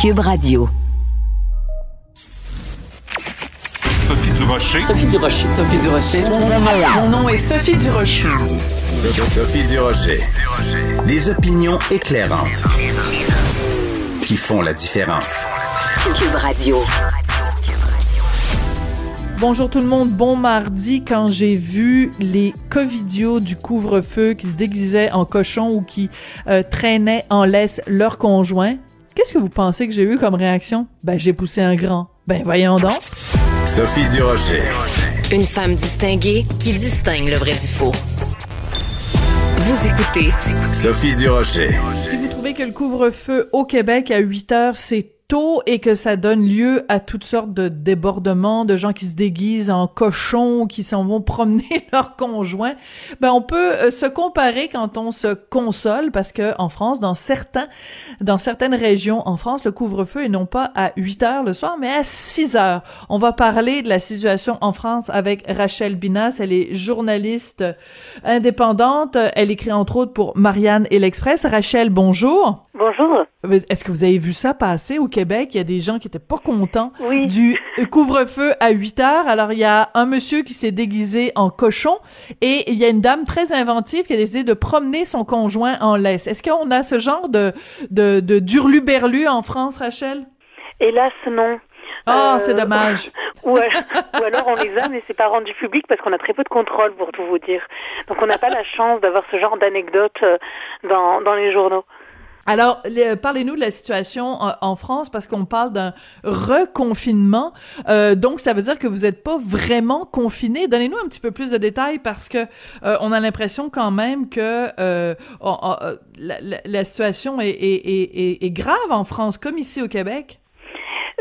Cube Radio. Sophie Durocher. Sophie Durocher. Sophie Durocher. Mon nom est Sophie Durocher. Sophie Durocher. Des opinions éclairantes qui font la différence. Cube Radio. Bonjour tout le monde, bon mardi. Quand j'ai vu les covidios du couvre-feu qui se déguisaient en cochon ou qui euh, traînaient en laisse leur conjoint, qu'est-ce que vous pensez que j'ai eu comme réaction? Ben, j'ai poussé un grand. Ben, voyons donc. Sophie Durocher. Une femme distinguée qui distingue le vrai du faux. Vous écoutez Sophie Durocher. Si vous trouvez que le couvre-feu au Québec à 8 heures, c'est tôt et que ça donne lieu à toutes sortes de débordements, de gens qui se déguisent en cochons, qui s'en vont promener leurs conjoints, ben on peut euh, se comparer quand on se console parce que en France, dans certains, dans certaines régions en France, le couvre-feu est non pas à 8 heures le soir, mais à 6 heures. On va parler de la situation en France avec Rachel Binas. Elle est journaliste indépendante. Elle écrit entre autres pour Marianne et l'Express. Rachel, bonjour. Bonjour. Est-ce que vous avez vu ça passer au Québec? Il y a des gens qui étaient pas contents Oui. du couvre-feu à 8 heures. Alors, il y a un monsieur qui s'est déguisé en cochon et il y a une dame très inventive qui a décidé de promener son conjoint en laisse. Est-ce qu'on a ce genre de, de, de durlu-berlu en France, Rachel? Hélas, non. Ah, Euh, c'est dommage. Ou alors on les a, mais c'est pas rendu public parce qu'on a très peu de contrôle, pour tout vous dire. Donc on n'a pas la chance d'avoir ce genre d'anecdote euh, dans, dans les journaux. Alors, le- parlez-nous de la situation en, en France parce qu'on parle d'un reconfinement. Euh, donc, ça veut dire que vous n'êtes pas vraiment confiné. Donnez-nous un petit peu plus de détails parce que euh, on a l'impression quand même que euh, euh, la, situation est grave en France comme ici au Québec.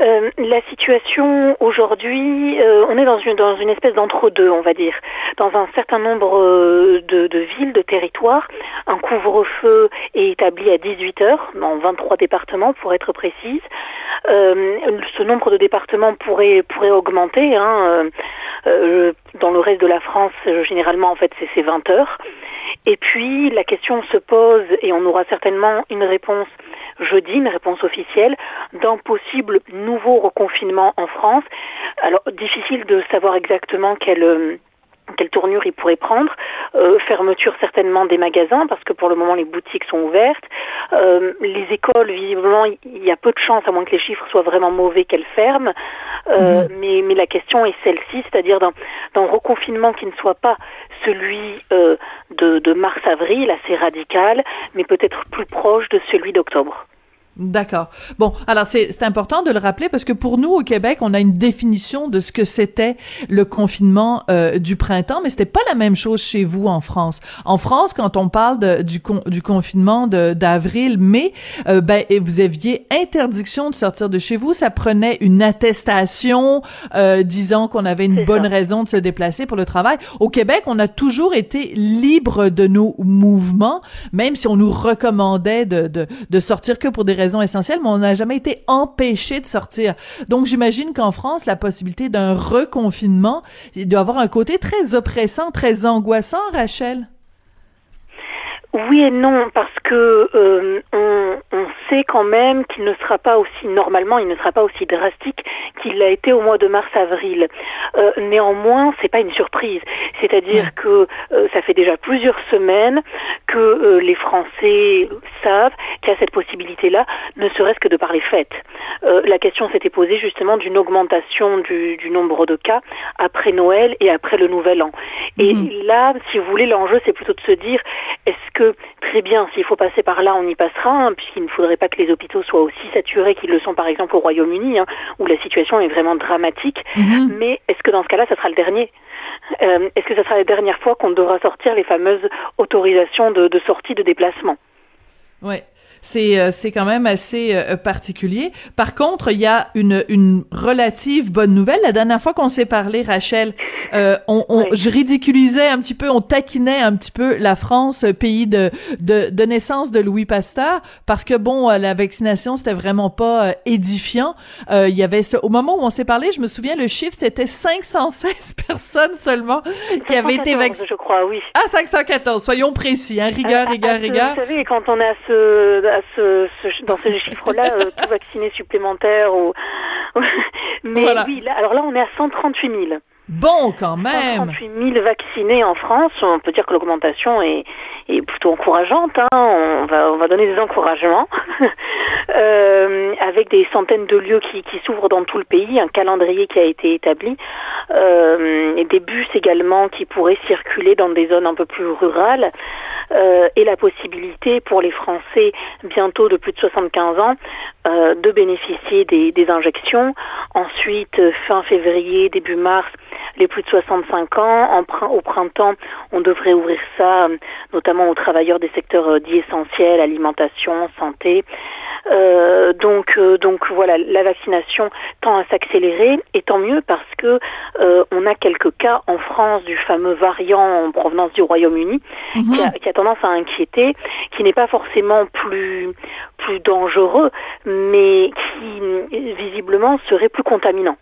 Euh, la situation aujourd'hui, euh, on est dans une, espèce d'entre-deux, on va dire. Dans un certain nombre euh, de, villes, de territoires, un couvre-feu est établi à 18 heures, dans 23 départements pour être précise. Ce nombre de départements pourrait, augmenter. Hein, dans le reste de la France, généralement, en fait, c'est c'est 20 heures. Et puis, la question se pose, et on aura certainement une réponse jeudi, une réponse officielle, d'un possible nouveau reconfinement en France. Alors, difficile de savoir exactement quelle... euh, quelle tournure il pourrait prendre, Euh, fermeture certainement des magasins parce que pour le moment les boutiques sont ouvertes, Euh, les écoles visiblement il y a peu de chances à moins que les chiffres soient vraiment mauvais qu'elles ferment, Euh, mais, mais la question est celle-ci, c'est-à-dire d'un reconfinement qui ne soit pas celui de, de mars-avril assez radical, mais peut-être plus proche de celui d'octobre. D'accord. Bon, alors c'est c'est important de le rappeler parce que pour nous au Québec, on a une définition de ce que c'était le confinement euh, du printemps, mais c'était pas la même chose chez vous en France. En France, quand on parle de- du, con- du confinement de- d'avril, mai, euh, ben et vous aviez interdiction de sortir de chez vous. Ça prenait une attestation euh, disant qu'on avait une bonne ça. raison de se déplacer pour le travail. Au Québec, on a toujours été libre de nos mouvements, même si on nous recommandait de, de, de sortir que pour des raisons essentielles, mais on n'a jamais été empêché de sortir. Donc, j'imagine qu'en France, la possibilité d'un reconfinement, il doit avoir un côté très oppressant, très angoissant, Rachel. Oui et non, parce que euh, on, on sait quand même qu'il ne sera pas aussi normalement, il ne sera pas aussi drastique qu'il l'a été au mois de mars-avril. Euh, néanmoins, c'est pas une surprise. C'est-à-dire que euh, ça fait déjà plusieurs semaines que euh, les Français savent qu'il y a cette possibilité-là, ne serait-ce que de par les fêtes. Euh, la question s'était posée justement d'une augmentation du, du nombre de cas après Noël et après le Nouvel An. Et là, si vous voulez, l'enjeu, c'est plutôt de se dire, est-ce que, très bien, s'il faut passer par là, on y passera, hein, puisqu'il ne faudrait pas que les hôpitaux soient aussi saturés qu'ils le sont, par exemple, au Royaume-Uni, hein, où la situation est vraiment dramatique. Mais est-ce que dans ce cas-là, ça sera le dernier Euh, Est-ce que ça sera la dernière fois qu'on devra sortir les fameuses autorisations de, de sortie de déplacement? Ouais. C'est euh, c'est quand même assez euh, particulier. Par contre, il y a une une relative bonne nouvelle. La dernière fois qu'on s'est parlé, Rachel, euh, on, on Oui. je ridiculisais un petit peu, on taquinait un petit peu la France, euh, pays de de, de naissance de Louis Pasteur, parce que bon, la vaccination c'était vraiment pas édifiant. Euh, Il y avait ce, au moment où on s'est parlé, je me souviens le chiffre c'était 516 personnes seulement qui avaient été 114, vaccinées. Je crois, oui. Ah 514, soyons précis, hein, rigueur, Ah, rigueur, ah, rigueur. Vous savez, quand on à ce à ce, dans ce chiffre-là tout vacciné supplémentaire. Ou... Mais oui, là, alors là, on est à 138 000. Bon, quand même. 38 000 vaccinés en France. On peut dire que l'augmentation est, est, plutôt encourageante. Hein. On, va, on va donner des encouragements. euh, avec des centaines de lieux qui, qui s'ouvrent dans tout le pays, un calendrier qui a été établi, euh, et des bus également qui pourraient circuler dans des zones un peu plus rurales, euh, et la possibilité pour les Français bientôt de plus de 75 ans euh, de bénéficier des, des injections. Ensuite, fin février, début mars, les plus de 65 ans. En, au printemps, on devrait ouvrir ça euh, notamment aux travailleurs des secteurs euh, dits essentiels, alimentation, santé. Euh, donc, euh, donc voilà, la vaccination tend à s'accélérer et tant mieux parce que euh, on a quelques cas en France du fameux variant en provenance du Royaume-Uni mhm. qui, qui, a, tendance à inquiéter, qui n'est pas forcément plus plus dangereux, mais qui visiblement serait plus contaminant.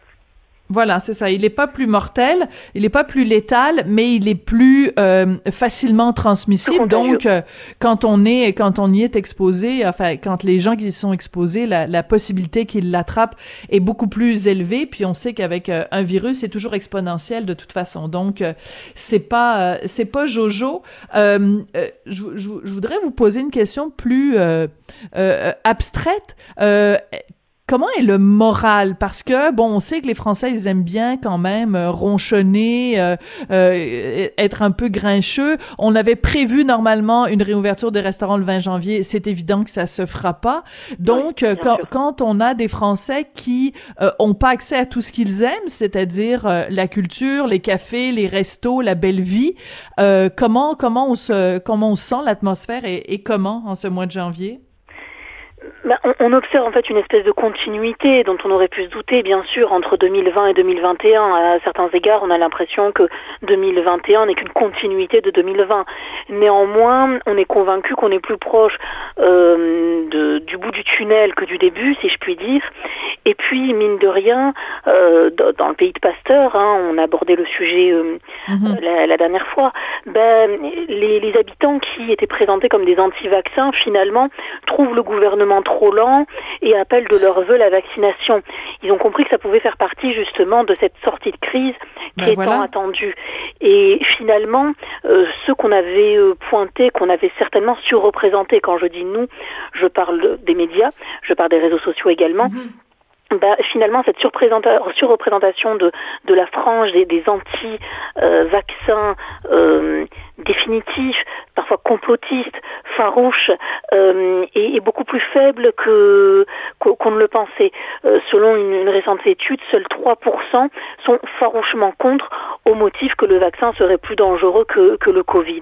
Voilà, c'est ça. Il n'est pas plus mortel, il n'est pas plus létal, mais il est plus euh, facilement transmissible. Donc, euh, quand on est, quand on y est exposé, enfin, quand les gens qui y sont exposés, la, la possibilité qu'ils l'attrapent est beaucoup plus élevée. Puis on sait qu'avec euh, un virus, c'est toujours exponentiel de toute façon. Donc, c'est pas, c'est pas Jojo. Je, je, je, voudrais vous poser une question plus abstraite Comment est le moral? Parce que, bon, on sait que les Français, ils aiment bien quand même euh, ronchonner, euh, euh, être un peu grincheux. On avait prévu normalement une réouverture des restaurants le 20 janvier. C'est évident que ça se fera pas. Donc, quand, quand, on a des Français qui ont pas accès à tout ce qu'ils aiment, c'est-à-dire la culture, les cafés, les restos, la belle vie, comment comment on se comment on sent l'atmosphère et, et comment en ce mois de janvier? Bah, on, observe en fait une espèce de continuité dont on aurait pu se douter, bien sûr, entre 2020 et 2021. À certains égards, on a l'impression que 2021 n'est qu'une continuité de 2020. Néanmoins, on est convaincu qu'on est plus proche euh, de, du bout du tunnel que du début, si je puis dire. Et puis, mine de rien, euh, dans le pays de Pasteur, hein, on a abordé le sujet euh, mhm. la, dernière fois, ben, les, les habitants qui étaient présentés comme des anti-vaccins, finalement, trouvent le gouvernement trop lent et appellent de leur vœu la vaccination. Ils ont compris que ça pouvait faire partie justement de cette sortie de crise qui ben est tant attendue. Et finalement, euh, ceux qu'on avait euh, pointés, qu'on avait certainement surreprésentés, quand je dis nous, je parle des médias, je parle des réseaux sociaux également, mhm bah, finalement, cette surreprésentation de, de la frange des, des anti-vaccins euh, définitifs, parfois complotistes, farouches, euh, est, est, beaucoup plus faible que qu'on ne le pensait. Euh, selon une, une, récente étude, seuls 3% sont farouchement contre au motif que le vaccin serait plus dangereux que, que le Covid.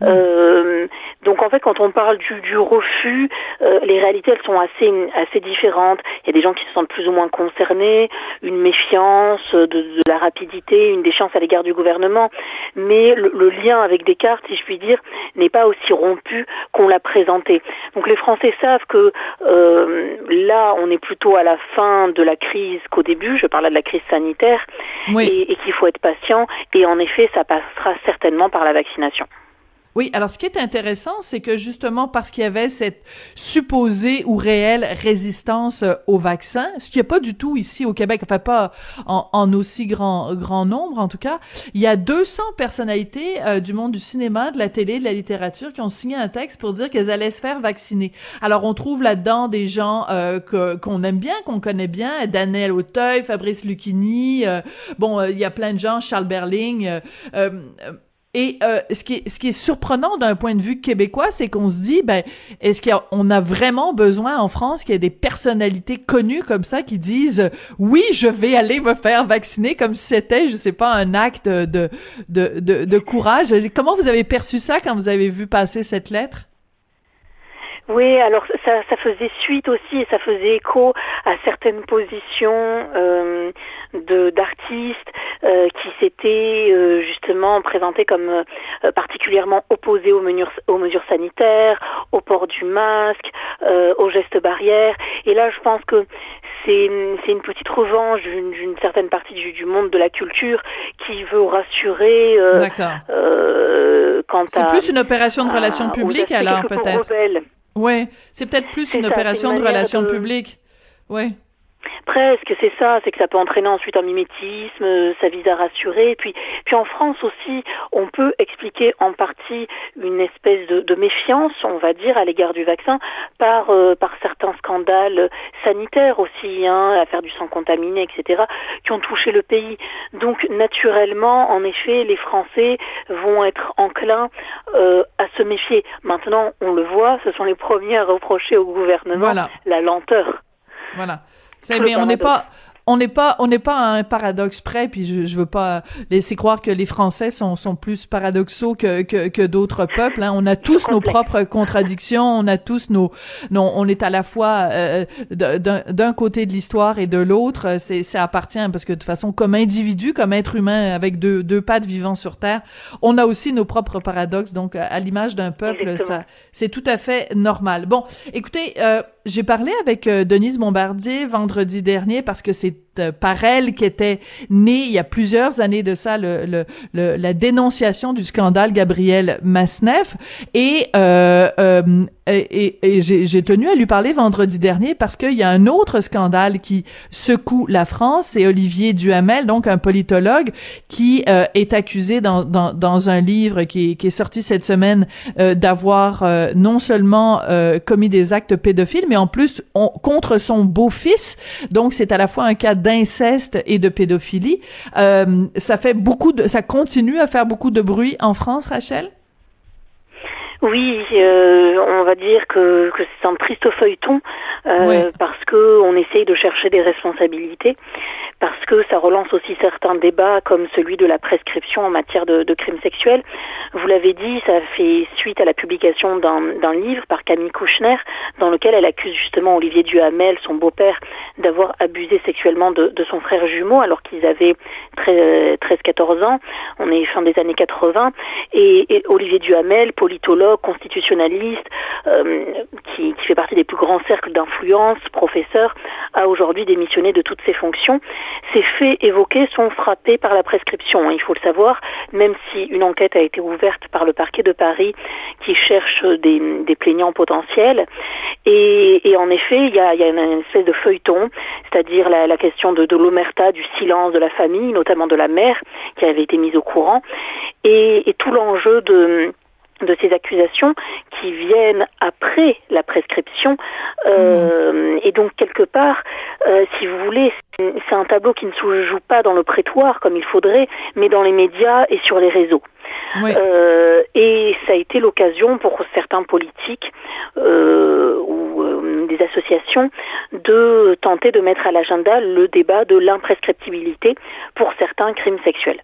Mmh. Euh, donc en fait, quand on parle du, du refus, euh, les réalités elles sont assez assez différentes. Il y a des gens qui se sentent plus ou moins concernés, une méfiance de, la rapidité, une déchéance à l'égard du gouvernement, mais le, lien avec Descartes, si je puis dire, n'est pas aussi rompu qu'on l'a présenté. Donc les Français savent que euh, là, on est plutôt à la fin de la crise qu'au début, je parlais de la crise sanitaire, et, et qu'il faut être patient, et en effet, ça passera certainement par la vaccination. Oui, alors ce qui est intéressant, c'est que justement parce qu'il y avait cette supposée ou réelle résistance euh, au vaccin, ce qui n'y a pas du tout ici au Québec, enfin pas en, aussi grand, grand nombre en tout cas, il y a 200 personnalités euh, du monde du cinéma, de la télé, de la littérature qui ont signé un texte pour dire qu'elles allaient se faire vacciner. Alors on trouve là-dedans des gens euh, qu'on aime bien, qu'on connaît bien, Daniel Auteuil, Fabrice Lucchini, bon, il y a plein de gens, Charles Berling, et euh, ce, qui est, surprenant d'un point de vue québécois, c'est qu'on se dit, ben, est-ce qu'on a, vraiment besoin en France qu'il y ait des personnalités connues comme ça qui disent, oui, je vais aller me faire vacciner comme si c'était, je sais pas, un acte de, de, de courage. Comment vous avez perçu ça quand vous avez vu passer cette lettre? Oui, alors ça, ça faisait suite aussi et ça faisait écho à certaines positions euh, de d'artistes euh, qui s'étaient euh, justement présentés comme euh, particulièrement opposés aux mesures, aux mesures sanitaires, au port du masque, euh, aux gestes barrières. Et là, je pense que c'est une petite revanche d'une certaine partie du, du, monde de la culture qui veut rassurer. D'accord. quant c'est plus une opération de relations publiques alors peut-être. Ouais, c'est peut-être plus une opération de relations publiques. Ouais. Presque, c'est ça, c'est que ça peut entraîner ensuite un mimétisme, euh, ça vise à rassurer. Puis, puis en France aussi, on peut expliquer en partie une espèce de, méfiance, on va dire, à l'égard du vaccin par, euh, par certains scandales sanitaires aussi, hein, affaire du sang contaminé, etc., qui ont touché le pays. Donc naturellement, en effet, les Français vont être enclins euh, à se méfier. Maintenant, on le voit, ce sont les premiers à reprocher au gouvernement la lenteur. Voilà mais on n'est pas on n'est pas on n'est pas à un paradoxe près puis je, je veux pas laisser croire que les Français sont sont plus paradoxaux que que, que d'autres peuples hein. on a tous nos propres contradictions on a tous nos non on est à la fois euh, d'un côté de l'histoire et de l'autre c'est ça appartient parce que de toute façon comme individu comme être humain avec deux deux pattes vivant sur terre on a aussi nos propres paradoxes. Donc à l'image d'un peuple ça c'est tout à fait normal. Bon écoutez euh, j'ai parlé avec euh, Denise Bombardier vendredi dernier parce que c'est par elle qu'était née il y a plusieurs années de ça le, le, la dénonciation du scandale Gabriel Masneff et euh, euh et, et, j'ai tenu à lui parler vendredi dernier parce qu'il y a un autre scandale qui secoue la France, c'est Olivier Duhamel, donc un politologue qui euh, est accusé dans, dans, dans, un livre qui est, qui est sorti cette semaine euh, d'avoir non seulement commis des actes pédophiles, mais en plus contre son beau-fils. Donc c'est à la fois un cas d'inceste et de pédophilie. Euh, ça fait beaucoup de, ça continue à faire beaucoup de bruit en France, Rachel? Oui, euh, on va dire que, que c'est un triste feuilleton euh, parce que on essaye de chercher des responsabilités, parce que ça relance aussi certains débats comme celui de la prescription en matière de, crimes sexuels. Vous l'avez dit, ça fait suite à la publication d'un livre par Camille Kouchner dans lequel elle accuse justement Olivier Duhamel, son beau-père, d'avoir abusé sexuellement de, son frère jumeau alors qu'ils avaient 13-14 ans. On est fin des années 80 et, Olivier Duhamel, politologue constitutionnaliste, euh, qui, fait partie des plus grands cercles d'influence, professeur, a aujourd'hui démissionné de toutes ses fonctions. Ces faits évoqués sont frappés par la prescription, hein, il faut le savoir, même si une enquête a été ouverte par le parquet de Paris qui cherche des, plaignants potentiels. Et, en effet, il y a, une espèce de feuilleton, c'est-à-dire la, question de, de l'omerta, du silence de la famille, notamment de la mère, qui avait été mise au courant, et tout l'enjeu de de ces accusations qui viennent après la prescription. Euh, et donc, quelque part, euh, si vous voulez, c'est un tableau qui ne se joue pas dans le prétoire comme il faudrait, mais dans les médias et sur les réseaux. Euh, et ça a été l'occasion pour certains politiques ou des associations de tenter de mettre à l'agenda le débat de l'imprescriptibilité pour certains crimes sexuels.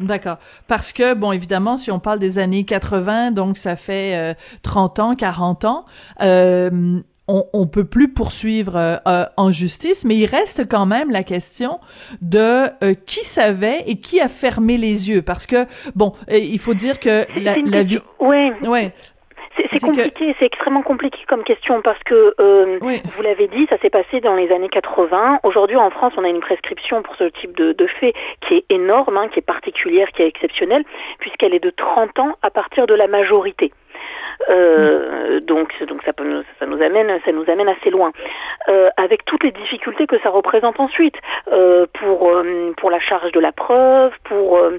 D'accord. Parce que, bon, évidemment, si on parle des années 80, donc ça fait 30 euh, ans, 40 ans, euh, on, on peut plus poursuivre euh, en justice, mais il reste quand même la question de qui savait et qui a fermé les yeux. Parce que, bon, il faut dire que la, la vie... Oui. Ouais. C'est compliqué, c'est extrêmement compliqué comme question parce que euh, vous l'avez dit, ça s'est passé dans les années 80. Aujourd'hui, en France, on a une prescription pour ce type de, de fait qui est énorme, hein, qui est particulière, qui est exceptionnelle, puisqu'elle est de 30 ans à partir de la majorité. Euh, donc, donc ça, peut nous, ça nous amène, ça nous amène assez loin, euh, avec toutes les difficultés que ça représente ensuite euh, pour euh, pour la charge de la preuve, pour euh,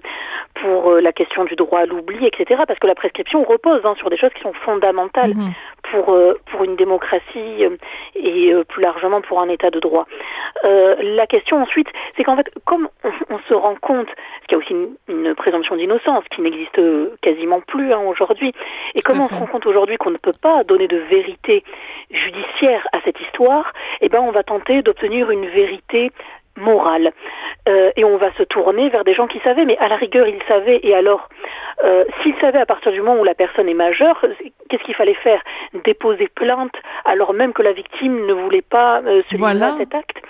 pour la question du droit à l'oubli, etc. Parce que la prescription repose hein, sur des choses qui sont fondamentales mhm. pour pour une démocratie et plus largement pour un État de droit. la question ensuite, c'est qu'en fait, comme on, se rend compte qu'il y a aussi une, une présomption d'innocence qui n'existe quasiment plus hein, aujourd'hui, et comme on se rend compte aujourd'hui qu'on ne peut pas donner de vérité judiciaire à cette histoire, eh ben on va tenter d'obtenir une vérité morale. Euh, et on va se tourner vers des gens qui savaient, mais à la rigueur, ils savaient, et alors, euh, s'ils savaient à partir du moment où la personne est majeure, qu'est-ce qu'il fallait faire? Déposer plainte alors même que la victime ne voulait pas euh, à cet acte?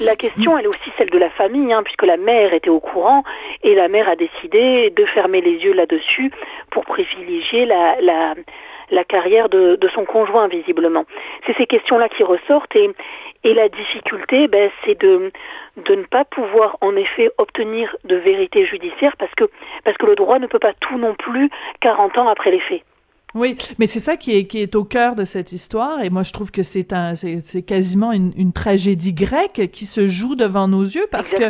La question, elle est aussi celle de la famille, hein, puisque la mère était au courant, et la mère a décidé de fermer les yeux là-dessus pour privilégier la, la carrière de, son conjoint visiblement. C'est ces questions-là qui ressortent et, et la difficulté, ben, c'est de, de ne pas pouvoir en effet obtenir de vérité judiciaire parce que, parce que le droit ne peut pas tout non plus 40 ans après les faits. Oui, mais c'est ça qui est, qui est au cœur de cette histoire, et moi je trouve que c'est un, c'est quasiment une, une, tragédie grecque qui se joue devant nos yeux parce que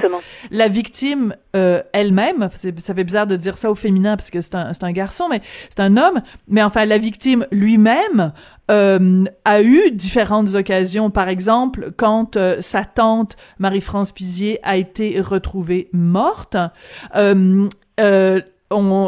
la victime euh, elle-même, ça fait bizarre de dire ça au féminin parce que c'est un, c'est un garçon, mais c'est un homme, mais enfin la victime lui-même euh, a eu différentes occasions. Par exemple, quand euh, sa tante Marie-France Pizier a été retrouvée morte. Euh,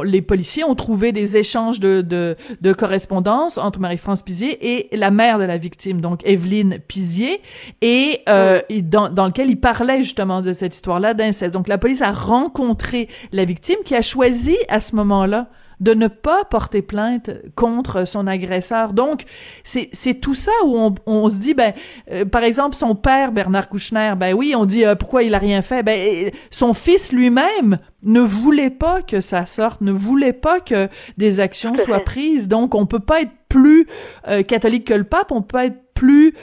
les policiers ont trouvé des échanges de, de, de correspondance entre Marie-France Pizier et la mère de la victime, donc Evelyne Pizier, et, euh, dans, dans lequel il parlait justement de cette histoire-là d'inceste. Donc la police a rencontré la victime qui a choisi à ce moment-là de ne pas porter plainte contre son agresseur. Donc, c'est, tout ça où on, on se dit, ben, euh, par exemple, son père, Bernard Kouchner, ben oui, on dit, euh, pourquoi il a rien fait? Ben, son fils lui-même ne voulait pas que ça sorte, ne voulait pas que des actions soient prises. Donc, on peut pas être plus euh, catholique que le pape, on peut être plus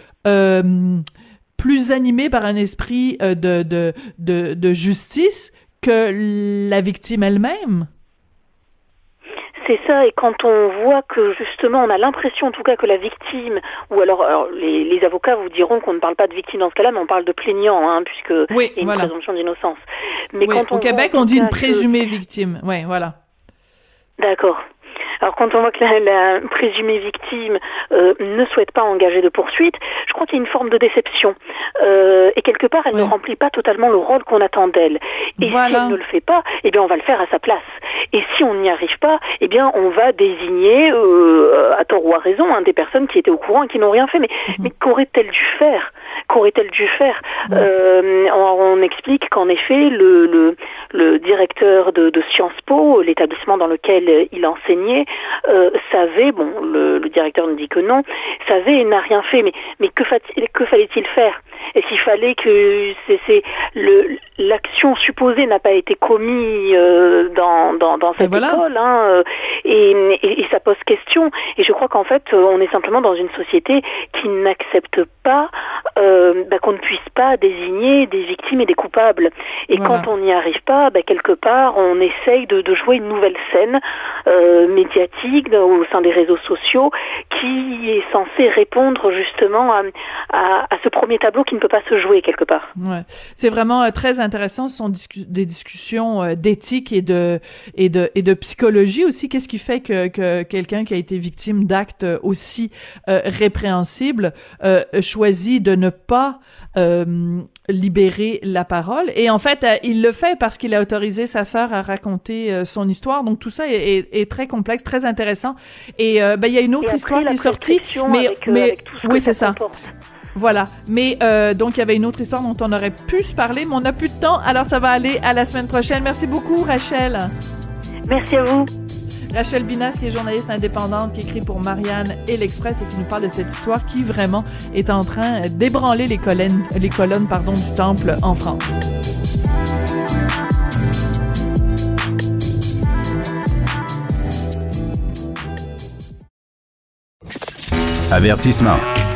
plus animé par un esprit de, de, de, de justice que la victime elle-même. C'est ça, et quand on voit que justement on a l'impression en tout cas que la victime, ou alors, les, avocats vous diront qu'on ne parle pas de victime dans ce cas-là, mais on parle de plaignant, hein, puisque il y a une présomption d'innocence. Mais quand au Québec, on dit une présumée victime. Oui, voilà. D'accord. Alors quand on voit que la, présumée victime euh, ne souhaite pas engager de poursuite, je crois qu'il y a une forme de déception. Euh, et quelque part, elle ne remplit pas totalement le rôle qu'on attend d'elle. Et si elle ne le fait pas, eh bien on va le faire à sa place. Et si on n'y arrive pas, eh bien on va désigner, euh, à tort ou à raison, hein, des personnes qui étaient au courant et qui n'ont rien fait. Mais, mhm. mais qu'aurait-elle dû faire? Qu'aurait-elle dû faire? On, explique qu'en effet, le, le, le directeur de, de, Sciences Po, l'établissement dans lequel il enseignait, euh, savait, bon, le, le, directeur nous dit que non, savait et n'a rien fait. Mais, mais que, que fallait-il faire? Est-ce qu'il fallait que c'est l'action supposée n'a pas été commise euh, dans, dans, dans, cette école hein, euh, et, et, et, ça pose question. Et je crois qu'en fait, on est simplement dans une société qui n'accepte pas euh, bah, qu'on ne puisse pas désigner des victimes et des coupables. Et quand on n'y arrive pas, bah, quelque part, on essaye de, de jouer une nouvelle scène euh, médiatique au sein des réseaux sociaux qui est censée répondre justement à, à, à, ce premier tableau qui ne peut pas se jouer quelque part. Ouais. C'est vraiment euh, très intéressant. Ce sont des discussions euh, d'éthique et de, et, de, et de psychologie aussi. Qu'est-ce qui fait que, que quelqu'un qui a été victime d'actes aussi euh, répréhensibles choisit de ne pas euh, libérer la parole? Et en fait, euh, il le fait parce qu'il a autorisé sa sœur à raconter euh, son histoire. Donc tout ça est, est, très complexe, très intéressant. Et ben il y a une autre histoire qui est sortie, mais mais oui c'est ça. Voilà. Mais euh, donc, il y avait une autre histoire dont on aurait pu se parler, mais on n'a plus de temps. Alors, ça va aller à la semaine prochaine. Merci beaucoup, Rachel. Merci à vous. Rachel Binas, qui est journaliste indépendante, qui écrit pour Marianne et l'Express et qui nous parle de cette histoire qui vraiment est en train d'ébranler les colonnes, les colonnes pardon, du temple en France. Avertissement.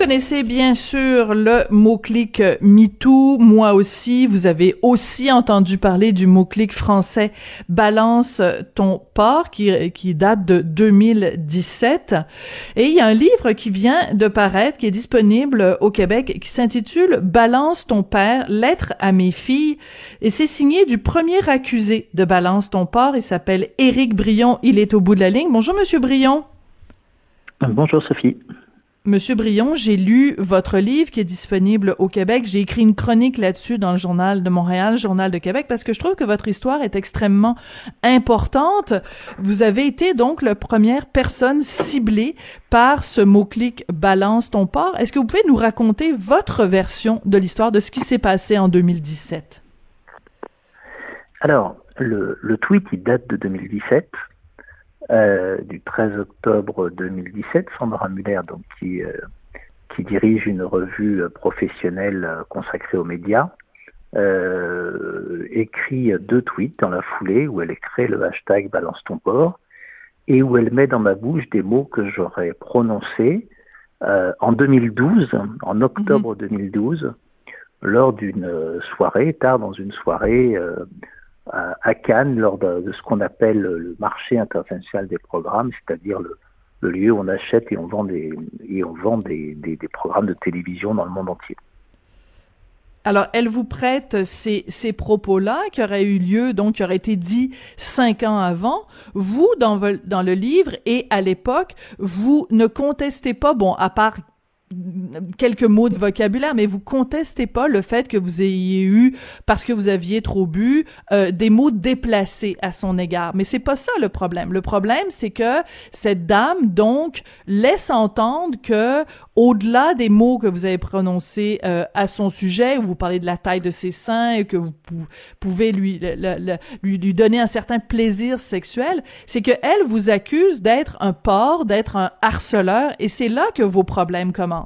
connaissez bien sûr le mot-clic MeToo, moi aussi. Vous avez aussi entendu parler du mot-clic français Balance ton port qui, qui date de 2017. Et il y a un livre qui vient de paraître, qui est disponible au Québec, qui s'intitule Balance ton père, lettre à mes filles. Et c'est signé du premier accusé de Balance ton port. Il s'appelle Éric Brion. Il est au bout de la ligne. Bonjour, Monsieur Brion. Bonjour, Sophie. Monsieur Brion, j'ai lu votre livre qui est disponible au Québec. J'ai écrit une chronique là-dessus dans le journal de Montréal, journal de Québec, parce que je trouve que votre histoire est extrêmement importante. Vous avez été donc la première personne ciblée par ce mot-clic balance ton port. Est-ce que vous pouvez nous raconter votre version de l'histoire de ce qui s'est passé en 2017? Alors, le, le tweet, il date de 2017. Euh, du 13 octobre 2017, Sandra Muller, donc, qui, euh, qui dirige une revue professionnelle consacrée aux médias, euh, écrit deux tweets dans la foulée où elle écrit le hashtag Balance ton port et où elle met dans ma bouche des mots que j'aurais prononcés en 2012, en octobre 2012, lors d'une soirée, tard dans une soirée à, Cannes, lors de, ce qu'on appelle le marché international des programmes, c'est-à-dire le, lieu où on achète et on vend des, et on vend des programmes de télévision dans le monde entier. Alors, elle vous prête ces, ces propos-là qui auraient eu lieu, donc qui auraient été dits cinq ans avant. Vous, dans, dans le livre et à l'époque, vous ne contestez pas, bon, à part quelques mots de vocabulaire, mais vous contestez pas le fait que vous ayez eu, parce que vous aviez trop bu, euh, des mots déplacés à son égard. Mais c'est pas ça le problème. Le problème, c'est que cette dame, donc, laisse entendre que, au-delà des mots que vous avez prononcés euh, à son sujet, où vous parlez de la taille de ses seins et que vous pouvez lui, lui, lui donner un certain plaisir sexuel, c'est que elle vous accuse d'être un porc, d'être un harceleur, et c'est là que vos problèmes commencent.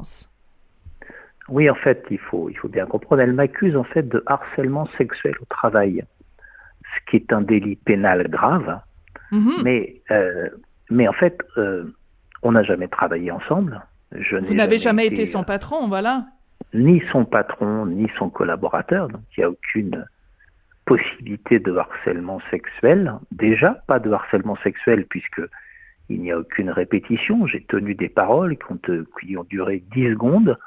Oui, en fait, il faut, il faut bien comprendre. Elle m'accuse en fait de harcèlement sexuel au travail, ce qui est un délit pénal grave. Mhm. Mais, euh, mais en fait, euh, on n'a jamais travaillé ensemble. Je Vous n'avez jamais, été, son patron, voilà. Ni son patron, ni son collaborateur. Donc il n'y a aucune possibilité de harcèlement sexuel. Déjà, pas de harcèlement sexuel puisque il n'y a aucune répétition. J'ai tenu des paroles qui ont, qui ont duré 10 secondes.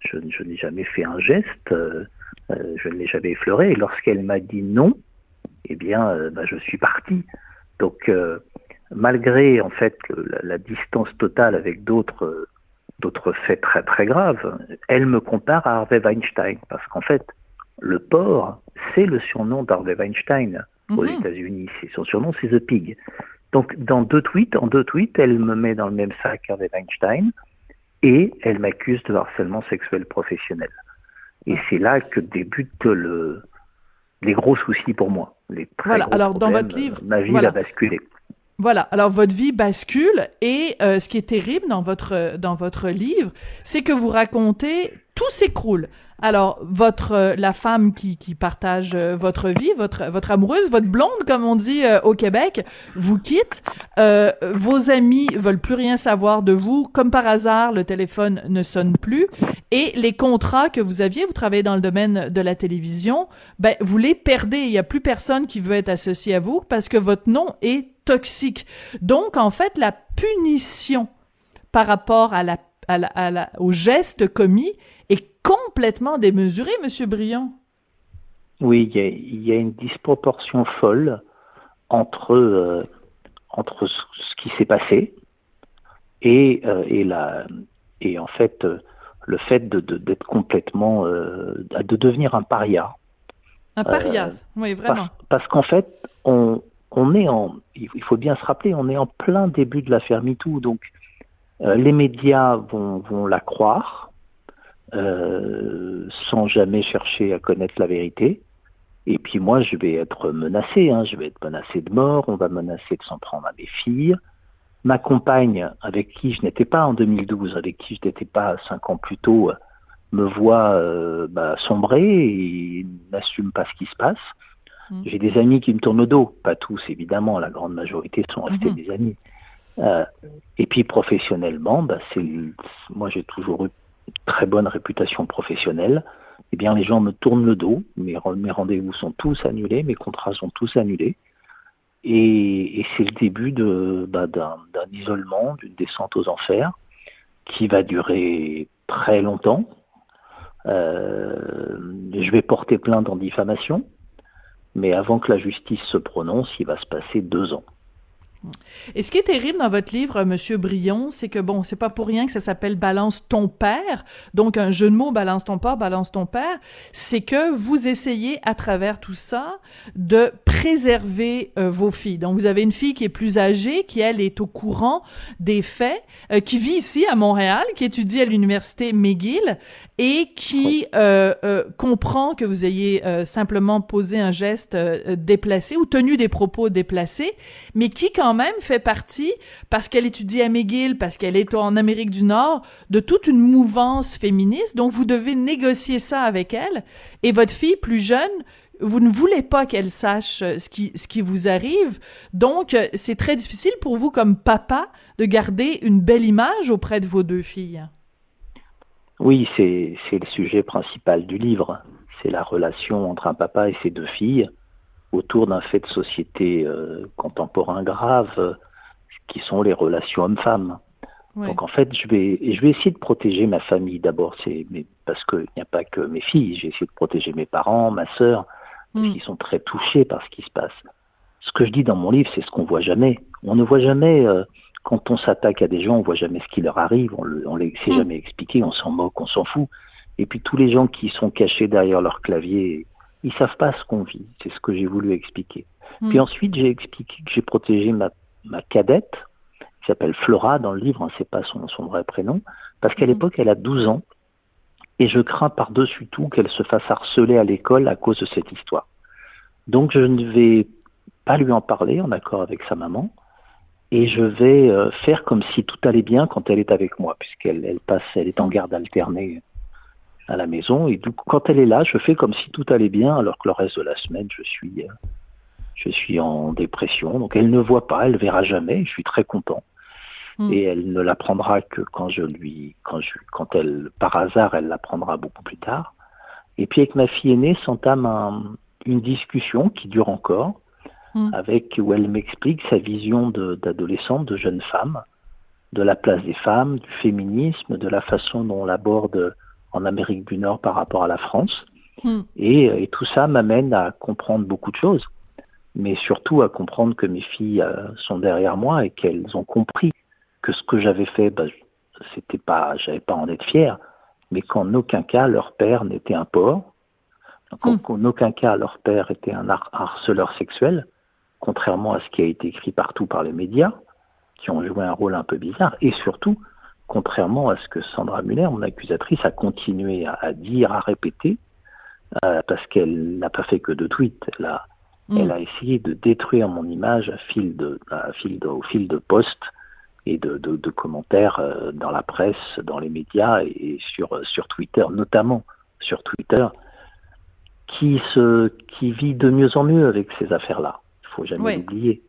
Je, n'ai jamais fait un geste. Euh, euh, je ne l'ai jamais effleuré. Et lorsqu'elle m'a dit non, eh bien, euh, bah, je suis parti. Donc, malgré en fait la, distance totale avec d'autres d'autres faits très très graves, elle me compare à Harvey Weinstein parce qu'en fait, le porc, c'est le surnom d'Harvey Weinstein aux mhm. États-Unis. Son surnom, c'est The Pig. Donc, dans deux tweets, en deux tweets, elle me met dans le même sac qu'Harvey Weinstein et elle m'accuse de harcèlement sexuel professionnel. Et c'est là que débutent le, les gros soucis pour moi. Les voilà, alors dans votre livre, ma vie a basculé. Voilà. Alors votre vie bascule et euh, ce qui est terrible dans votre dans votre livre, c'est que vous racontez tout s'écroule. Alors votre euh, la femme qui, qui partage euh, votre vie, votre votre amoureuse, votre blonde comme on dit au Québec, vous quitte. vos amis veulent plus rien savoir de vous. Comme par hasard, le téléphone ne sonne plus et les contrats que vous aviez, vous travaillez dans le domaine de la télévision, ben vous les perdez. Il y a plus personne qui veut être associé à vous parce que votre nom est toxique. Donc, en fait, la punition par rapport à la, à au geste commis est complètement démesurée, Monsieur Briand. Oui, il y, a, une disproportion folle entre, euh, entre ce qui s'est passé et, euh, et, la, et en fait euh, le fait d'être de, complètement, de devenir un paria. Un paria, oui, vraiment. parce qu'en fait, on, on est en, il faut bien se rappeler, on est en plein début de l'affaire MeToo, donc les médias vont, vont la croire euh, sans jamais chercher à connaître la vérité. Et puis moi, je vais être menacé, hein, je vais être menacé de mort, on va menacer de s'en prendre à mes filles. Ma compagne, avec qui je n'étais pas en 2012, avec qui je n'étais pas cinq ans plus tôt, me voit euh, bah, sombrer et n'assume pas ce qui se passe. Mm. J'ai des amis qui me tournent le dos, pas tous évidemment, la grande majorité sont restés des amis. Euh, et puis professionnellement, bah, c'est moi j'ai toujours eu une très bonne réputation professionnelle. Eh bien, les gens me tournent le dos, mes, mes rendez-vous sont tous annulés, mes contrats sont tous annulés. Et, c'est le début de, bah, d'un, isolement, d'une descente aux enfers, qui va durer très longtemps. Euh, je vais porter plainte en diffamation mais avant que la justice se prononce, il va se passer deux ans. Et ce qui est terrible dans votre livre, Monsieur Brion, c'est que bon, c'est pas pour rien que ça s'appelle Balance ton père. Donc un jeu de mots, balance ton père, balance ton père. C'est que vous essayez à travers tout ça de préserver euh, vos filles. Donc vous avez une fille qui est plus âgée, qui elle est au courant des faits, euh, qui vit ici à Montréal, qui étudie à l'université McGill et qui euh, comprend que vous ayez simplement posé un geste déplacé ou tenu des propos déplacés, mais qui quand même fait partie, parce qu'elle étudie à McGill, parce qu'elle est en Amérique du Nord, de toute une mouvance féministe. Donc, vous devez négocier ça avec elle. Et votre fille plus jeune, vous ne voulez pas qu'elle sache euh, ce qui, ce qui vous arrive. Donc, euh, c'est très difficile pour vous, comme papa, de garder une belle image auprès de vos deux filles. Oui, c'est le sujet principal du livre. c'est la relation entre un papa et ses deux filles autour d'un fait de société euh, contemporain grave, euh, qui sont les relations hommes-femmes. Donc en fait, je vais, je vais essayer de protéger ma famille d'abord, c'est parce qu'il n'y a pas que mes filles. J'ai essayé de protéger mes parents, ma sœur, mm. qui sont très touchés par ce qui se passe. Ce que je dis dans mon livre, c'est ce qu'on voit jamais. On ne voit jamais euh, quand on s'attaque à des gens, on voit jamais ce qui leur arrive. On, les sait mm. jamais expliquer. On s'en moque, on s'en fout. Et puis tous les gens qui sont cachés derrière leur clavier, ils savent pas ce qu'on vit. C'est ce que j'ai voulu expliquer. Mm. Puis ensuite, j'ai expliqué que j'ai protégé ma, ma cadette qui s'appelle Flora dans le livre, hein, c'est pas son, son, vrai prénom, parce qu'à mhm. l'époque elle a 12 ans et je crains par-dessus tout qu'elle se fasse harceler à l'école à cause de cette histoire. Donc je ne vais pas lui en parler en accord avec sa maman et je vais euh, faire comme si tout allait bien quand elle est avec moi puisqu'elle elle passe, elle est en garde alternée à la maison et donc quand elle est là, je fais comme si tout allait bien alors que le reste de la semaine je suis euh, je suis en dépression. Donc elle ne voit pas, elle verra jamais. Je suis très content. Mm. Et elle ne l'apprendra que quand je lui, quand je, quand elle, par hasard, elle l'apprendra beaucoup plus tard. Et puis avec ma fille aînée s'entame une discussion qui dure encore, mm. avec où elle m'explique sa vision d'adolescente, de, jeune femme, de la place des femmes, du féminisme, de la façon dont on l'aborde en Amérique du Nord par rapport à la France. Mm. Et, et, tout ça m'amène à comprendre beaucoup de choses, mais surtout à comprendre que mes filles euh, sont derrière moi et qu'elles ont compris que ce que j'avais fait, bah, c'était pas, j'avais pas en être fier, mais qu'en aucun cas leur père n'était un porc, hmm. qu'en aucun cas leur père était un harceleur sexuel, contrairement à ce qui a été écrit partout par les médias, qui ont joué un rôle un peu bizarre, et surtout, contrairement à ce que Sandra Muller, mon accusatrice, a continué à, dire, à répéter, euh, parce qu'elle n'a pas fait que de tweets, elle a, hmm. elle a essayé de détruire mon image à fil de, à fil de, au fil de posts et de, de, de, commentaires euh, dans la presse, dans les médias et sur, euh, sur Twitter, notamment sur Twitter, qui, se, qui vit de mieux en mieux avec ces affaires-là. Il faut jamais l'oublier.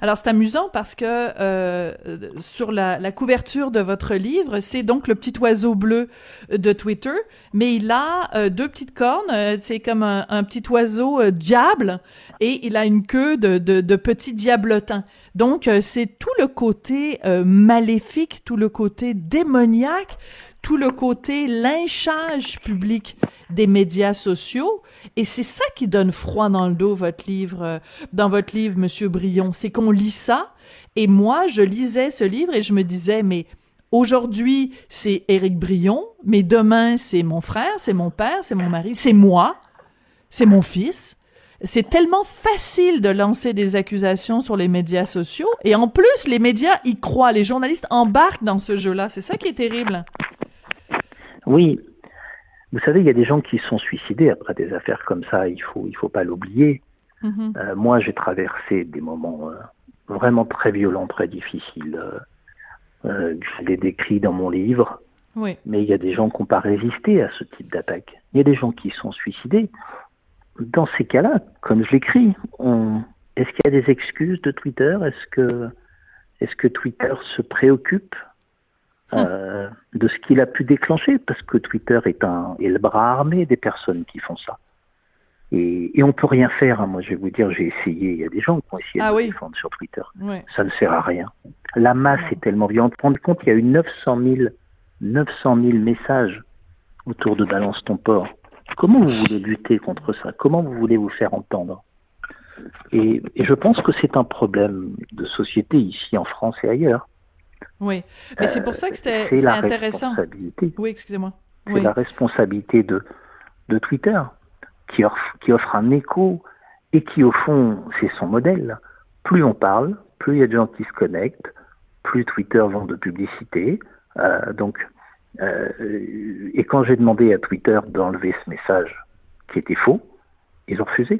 Alors c'est amusant parce que euh, sur la, couverture de votre livre, c'est donc le petit oiseau bleu de Twitter, mais il a euh, deux petites cornes, euh, c'est comme un, petit oiseau diable, et il a une queue de petit diablotin. Donc c'est tout le côté maléfique, tout le côté démoniaque, tout le côté lynchage public des médias sociaux. Et c'est ça qui donne froid dans le dos, votre livre, euh, dans votre livre, Monsieur Brion. C'est qu'on lit ça. Et moi, je lisais ce livre et je me disais, mais aujourd'hui, c'est Éric Brion, mais demain, c'est mon frère, c'est mon père, c'est mon mari, c'est moi, c'est mon fils. C'est tellement facile de lancer des accusations sur les médias sociaux. Et en plus, les médias y croient. Les journalistes embarquent dans ce jeu-là. C'est ça qui est terrible. Oui, vous savez, il y a des gens qui sont suicidés après des affaires comme ça, il faut, il faut pas l'oublier. Mm-hmm. Euh, moi, j'ai traversé des moments euh, vraiment très violents, très difficiles. Euh, euh je les décris dans mon livre. Oui. Mais il y a des gens qui n'ont pas résisté à ce type d'attaque. Il y a des gens qui sont suicidés. Dans ces cas-là, comme je l'écris, on... est-ce qu'il y a des excuses de Twitter? Est-ce que, Twitter se préoccupe euh, de ce qu'il a pu déclencher, parce que Twitter est, un, est le bras armé des personnes qui font ça. Et, et on peut rien faire. Hein. Moi, je vais vous dire, j'ai essayé. Il y a des gens qui ont essayé de ah me défendre sur Twitter. Ça ne sert à rien. La masse est tellement violente. Vous compte, il y a eu 900 000, 900 000 messages autour de Balance ton port. Comment vous voulez lutter contre ça? Comment vous voulez vous faire entendre? Et, et je pense que c'est un problème de société ici en France et ailleurs. Oui, mais c'est pour ça que c'était intéressant. Oui, excusez-moi. C'est la responsabilité de, de Twitter qui offre, qui offre un écho et qui, au fond, c'est son modèle. Plus on parle, plus il y a de gens qui se connectent, plus Twitter vend de publicité. Euh, donc, euh, et quand j'ai demandé à Twitter d'enlever ce message qui était faux, ils ont refusé.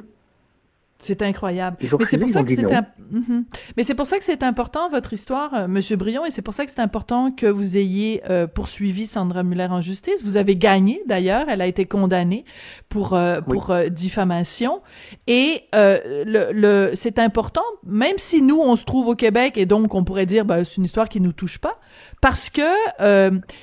C'est incroyable. Mais c'est pour ça que c'est mhm. Mais c'est pour ça que c'est important votre histoire, euh, Monsieur Brion, et c'est pour ça que c'est important que vous ayez euh, poursuivi Sandra Muller en justice. Vous avez gagné d'ailleurs. Elle a été condamnée pour euh, pour diffamation. Et le, le c'est important, même si nous on se trouve au Québec et donc on pourrait dire bah, c'est une histoire qui nous touche pas, parce que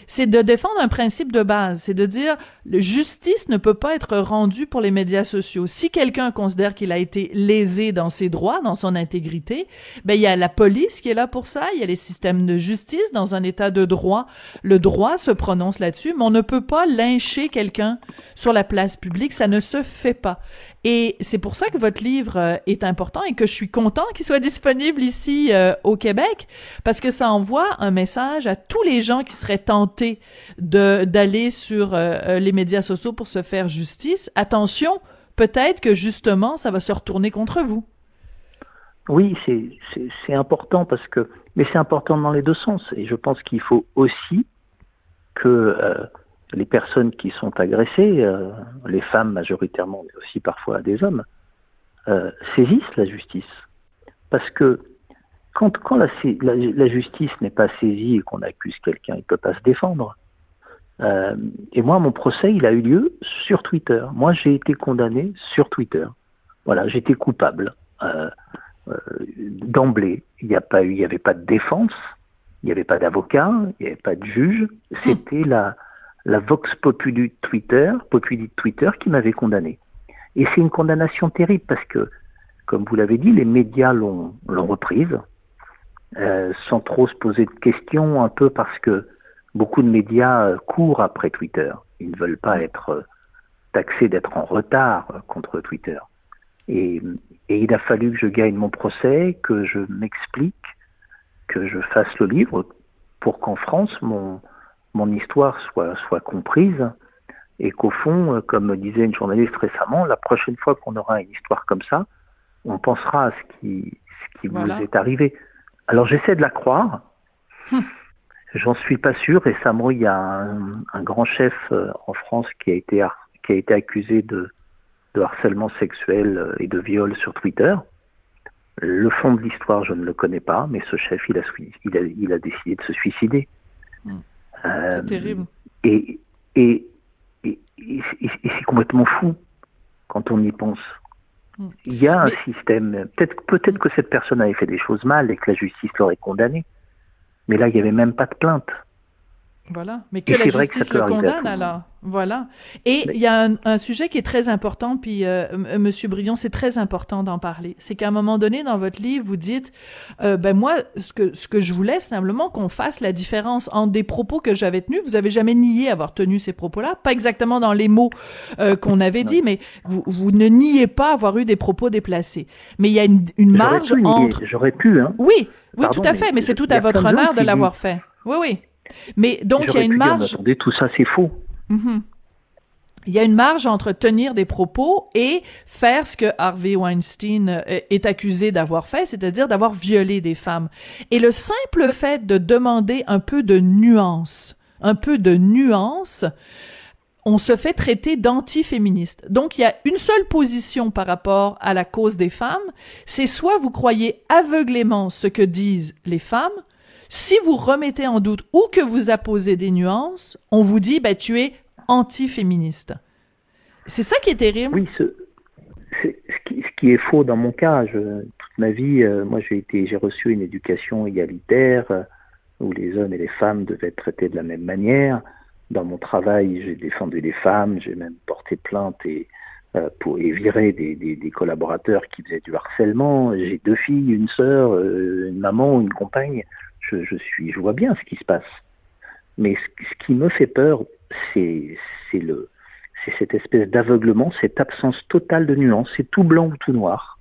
c'est de défendre un principe de base, c'est de dire justice ne peut pas être rendue pour les médias sociaux. Si quelqu'un considère qu'il a été lésé dans ses droits, dans son intégrité, ben il y a la police qui est là pour ça, il y a les systèmes de justice dans un état de droit. Le droit se prononce là-dessus, mais on ne peut pas lyncher quelqu'un sur la place publique, ça ne se fait pas. Et c'est pour ça que votre livre euh, est important et que je suis content qu'il soit disponible ici euh, au Québec parce que ça envoie un message à tous les gens qui seraient tentés de d'aller sur euh, les médias sociaux pour se faire justice. Attention, peut-être que justement, ça va se retourner contre vous. Oui, c'est important parce que, mais c'est important dans les deux sens. Et je pense qu'il faut aussi que euh, les personnes qui sont agressées, euh, les femmes majoritairement, mais aussi parfois des hommes, euh, saisissent la justice. Parce que quand, quand la, la, justice n'est pas saisie et qu'on accuse quelqu'un, il ne peut pas se défendre. Euh, et moi, mon procès, il a eu lieu sur Twitter. Moi, j'ai été condamné sur Twitter. Voilà, j'étais coupable. Euh, euh, D'emblée, il n'y avait pas de défense, il n'y avait pas d'avocat, il n'y avait pas de juge. C'était la, la vox populi Twitter, populi Twitter qui m'avait condamné. Et c'est une condamnation terrible parce que, comme vous l'avez dit, les médias l'ont reprise, euh, sans trop se poser de questions, un peu parce que beaucoup de médias euh, courent après Twitter. Ils ne veulent pas être euh, taxés d'être en retard euh, contre Twitter. Et, il a fallu que je gagne mon procès, que je m'explique, que je fasse le livre pour qu'en France, mon, mon histoire soit, soit comprise et qu'au fond, comme disait une journaliste récemment, la prochaine fois qu'on aura une histoire comme ça, on pensera à ce qui, ce qui vous est arrivé. Alors j'essaie de la croire. J'en suis pas sûr. Récemment, il y a un, grand chef euh, en France qui a été, qui a été accusé de, de harcèlement sexuel euh, et de viol sur Twitter. Le fond de l'histoire, je ne le connais pas, mais ce chef, il a, il a, il a décidé de se suicider. Hmm. Euh, c'est terrible. Et, et, et, et c'est complètement fou quand on y pense. Hmm. Il y a un système. Peut-être peut-être que cette personne avait fait des choses mal et que la justice l'aurait condamné. Mais là, il n'y avait même pas de plainte. Voilà, mais que la justice le condamne alors. Voilà. Et il y a un, sujet qui est très important, puis euh, Monsieur Brion, c'est très important d'en parler. C'est qu'à un moment donné dans votre livre, vous dites, euh, ben moi, ce que ce que je voulais simplement qu'on fasse la différence entre des propos que j'avais tenus. Vous avez jamais nié avoir tenu ces propos-là, pas exactement dans les mots euh, qu'on avait dit, mais vous, vous ne niez pas avoir eu des propos déplacés. Mais il y a une, une marge entre. J'aurais pu, hein. Oui, oui, tout à fait, mais c'est tout à votre honneur de l'avoir fait. Oui, oui. Mais donc, il y a une marge. attendez, tout ça, c'est faux. Mhm. Il y a une marge entre tenir des propos et faire ce que Harvey Weinstein euh, est accusé d'avoir fait, c'est-à-dire d'avoir violé des femmes. Et le simple fait de demander un peu de nuance, un peu de nuance, on se fait traiter d'antiféministe. Donc il y a une seule position par rapport à la cause des femmes, c'est soit vous croyez aveuglément ce que disent les femmes, si vous remettez en doute ou que vous apposez des nuances, on vous dit, bah, tu es anti-féministe. C'est ça qui est terrible. Oui, ce, qui, est faux dans mon cas. toute ma vie, euh, moi, j'ai été, j'ai reçu une éducation égalitaire euh, où les hommes et les femmes devaient être traités de la même manière. Dans mon travail, j'ai défendu les femmes, j'ai même porté plainte et euh, des, des, collaborateurs qui faisaient du harcèlement. J'ai deux filles, une sœur, une maman, une compagne je, suis, je vois bien ce qui se passe. Mais ce, qui me fait peur, c'est le, c'est cette espèce d'aveuglement, cette absence totale de nuance, c'est tout blanc ou tout noir,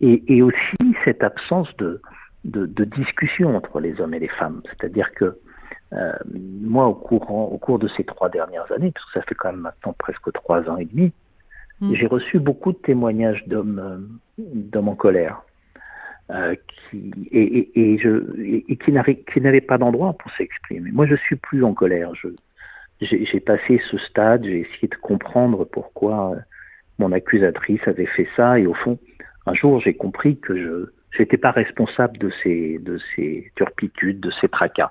et, et aussi cette absence de, de, de, discussion entre les hommes et les femmes. C'est-à-dire que euh, moi, au cours, au cours de ces trois dernières années, parce que ça fait quand même maintenant presque trois ans et demi, mmh. j'ai reçu beaucoup de témoignages d'hommes, euh, d'hommes en colère, euh, qui, et, et, je, et qui n'avait pas d'endroit pour s'exprimer. Moi, je suis plus en colère. J'ai passé ce stade, j'ai essayé de comprendre pourquoi euh, mon accusatrice avait fait ça, et au fond, un jour, j'ai compris que je n'étais pas responsable de ces, de ces turpitudes, de ces tracas.